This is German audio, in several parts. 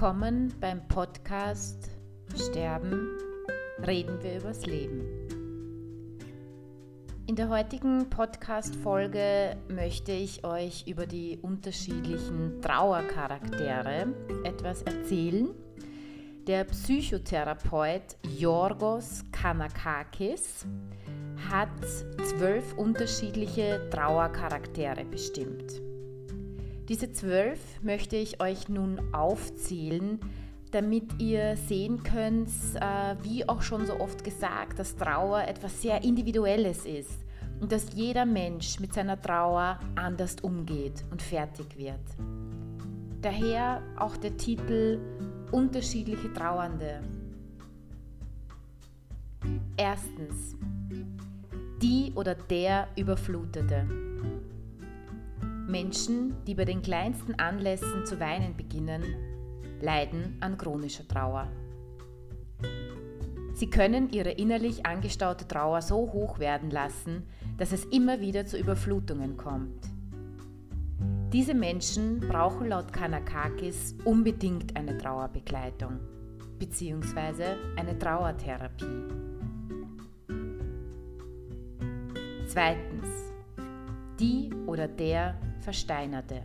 Willkommen beim Podcast Sterben, reden wir übers Leben. In der heutigen Podcast-Folge möchte ich euch über die unterschiedlichen Trauercharaktere etwas erzählen. Der Psychotherapeut Yorgos Kanakakis hat zwölf unterschiedliche Trauercharaktere bestimmt. Diese zwölf möchte ich euch nun aufzählen, damit ihr sehen könnt, äh, wie auch schon so oft gesagt, dass Trauer etwas sehr Individuelles ist und dass jeder Mensch mit seiner Trauer anders umgeht und fertig wird. Daher auch der Titel Unterschiedliche Trauernde. Erstens, die oder der Überflutete. Menschen, die bei den kleinsten Anlässen zu weinen beginnen, leiden an chronischer Trauer. Sie können ihre innerlich angestaute Trauer so hoch werden lassen, dass es immer wieder zu Überflutungen kommt. Diese Menschen brauchen laut Kanakakis unbedingt eine Trauerbegleitung bzw. eine Trauertherapie. Zweitens. Die oder der Versteinerte.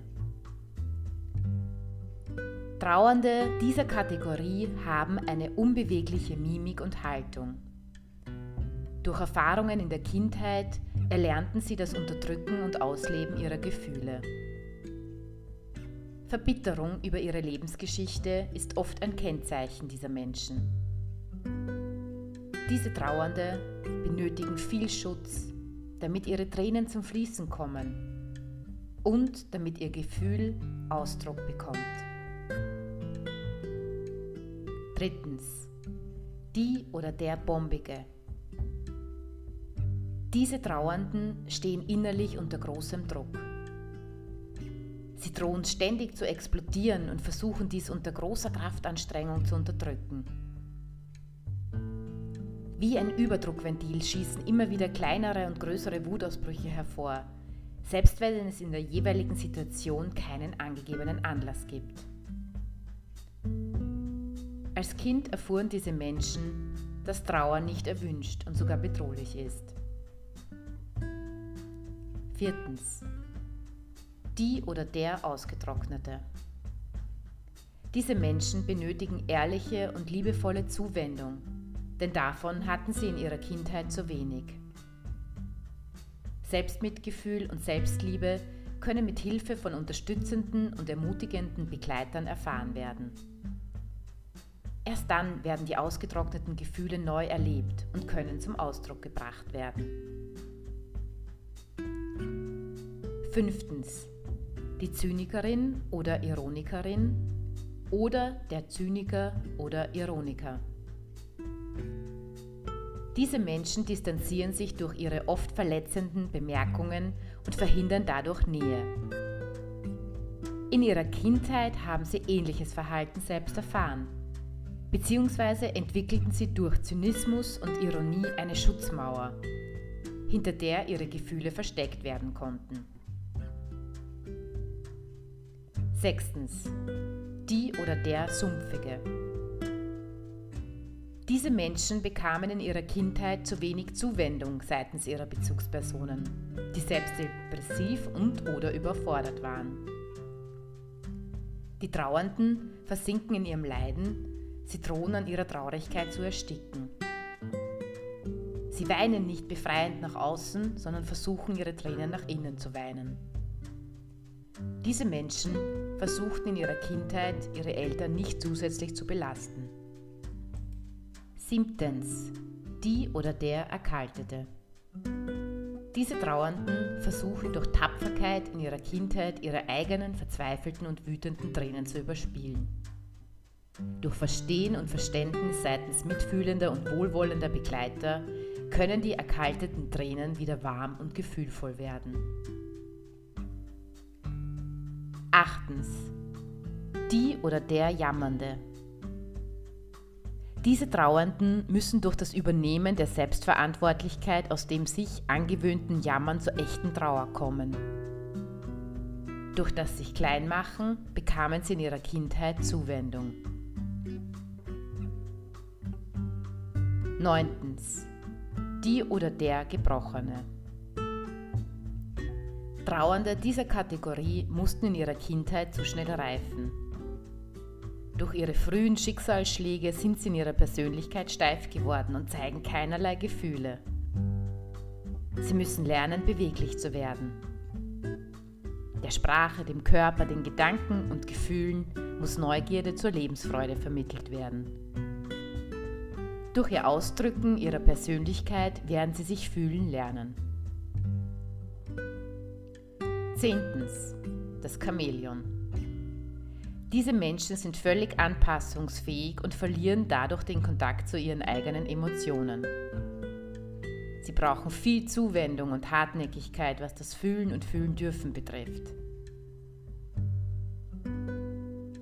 Trauernde dieser Kategorie haben eine unbewegliche Mimik und Haltung. Durch Erfahrungen in der Kindheit erlernten sie das Unterdrücken und Ausleben ihrer Gefühle. Verbitterung über ihre Lebensgeschichte ist oft ein Kennzeichen dieser Menschen. Diese Trauernde benötigen viel Schutz, damit ihre Tränen zum Fließen kommen und damit ihr Gefühl Ausdruck bekommt. Drittens. Die oder der Bombige. Diese Trauernden stehen innerlich unter großem Druck. Sie drohen ständig zu explodieren und versuchen dies unter großer Kraftanstrengung zu unterdrücken. Wie ein Überdruckventil schießen immer wieder kleinere und größere Wutausbrüche hervor, selbst wenn es in der jeweiligen Situation keinen angegebenen Anlass gibt. Als Kind erfuhren diese Menschen, dass Trauer nicht erwünscht und sogar bedrohlich ist. Viertens. Die oder der Ausgetrocknete. Diese Menschen benötigen ehrliche und liebevolle Zuwendung, denn davon hatten sie in ihrer Kindheit zu wenig. Selbstmitgefühl und Selbstliebe können mit Hilfe von unterstützenden und ermutigenden Begleitern erfahren werden. Erst dann werden die ausgetrockneten Gefühle neu erlebt und können zum Ausdruck gebracht werden. Fünftens. Die Zynikerin oder Ironikerin oder der Zyniker oder Ironiker. Diese Menschen distanzieren sich durch ihre oft verletzenden Bemerkungen und verhindern dadurch Nähe. In ihrer Kindheit haben sie ähnliches Verhalten selbst erfahren, beziehungsweise entwickelten sie durch Zynismus und Ironie eine Schutzmauer, hinter der ihre Gefühle versteckt werden konnten. Sechstens. Die oder der Sumpfige. Diese Menschen bekamen in ihrer Kindheit zu wenig Zuwendung seitens ihrer Bezugspersonen, die selbst depressiv und oder überfordert waren. Die Trauernden versinken in ihrem Leiden, sie drohen an ihrer Traurigkeit zu ersticken. Sie weinen nicht befreiend nach außen, sondern versuchen ihre Tränen nach innen zu weinen. Diese Menschen versuchten in ihrer Kindheit ihre Eltern nicht zusätzlich zu belasten. Siebtens. Die oder der Erkaltete. Diese Trauernden versuchen durch Tapferkeit in ihrer Kindheit ihre eigenen verzweifelten und wütenden Tränen zu überspielen. Durch Verstehen und Verständnis seitens mitfühlender und wohlwollender Begleiter können die erkalteten Tränen wieder warm und gefühlvoll werden. Achtens. Die oder der Jammernde. Diese Trauernden müssen durch das Übernehmen der Selbstverantwortlichkeit aus dem sich angewöhnten Jammern zur echten Trauer kommen. Durch das sich Kleinmachen bekamen sie in ihrer Kindheit Zuwendung. Neuntens. Die oder der Gebrochene. Trauernde dieser Kategorie mussten in ihrer Kindheit zu schnell reifen. Durch ihre frühen Schicksalsschläge sind sie in ihrer Persönlichkeit steif geworden und zeigen keinerlei Gefühle. Sie müssen lernen, beweglich zu werden. Der Sprache, dem Körper, den Gedanken und Gefühlen muss Neugierde zur Lebensfreude vermittelt werden. Durch ihr Ausdrücken ihrer Persönlichkeit werden sie sich fühlen lernen. Zehntens. Das Chamäleon. Diese Menschen sind völlig anpassungsfähig und verlieren dadurch den Kontakt zu ihren eigenen Emotionen. Sie brauchen viel Zuwendung und Hartnäckigkeit, was das Fühlen und Fühlen dürfen betrifft.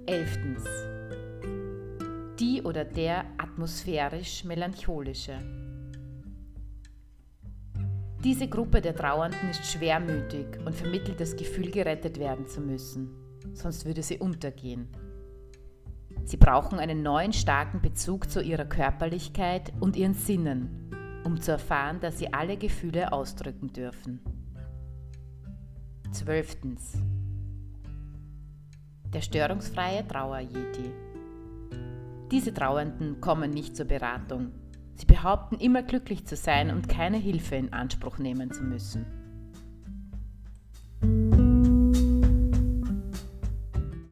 Elftens. Die oder der atmosphärisch-melancholische. Diese Gruppe der Trauernden ist schwermütig und vermittelt das Gefühl, gerettet werden zu müssen, sonst würde sie untergehen. Sie brauchen einen neuen starken Bezug zu ihrer Körperlichkeit und ihren Sinnen, um zu erfahren, dass sie alle Gefühle ausdrücken dürfen. Zwölftens. Der störungsfreie Trauer-Yeti. Diese Trauernden kommen nicht zur Beratung, Sie behaupten immer glücklich zu sein und keine Hilfe in Anspruch nehmen zu müssen.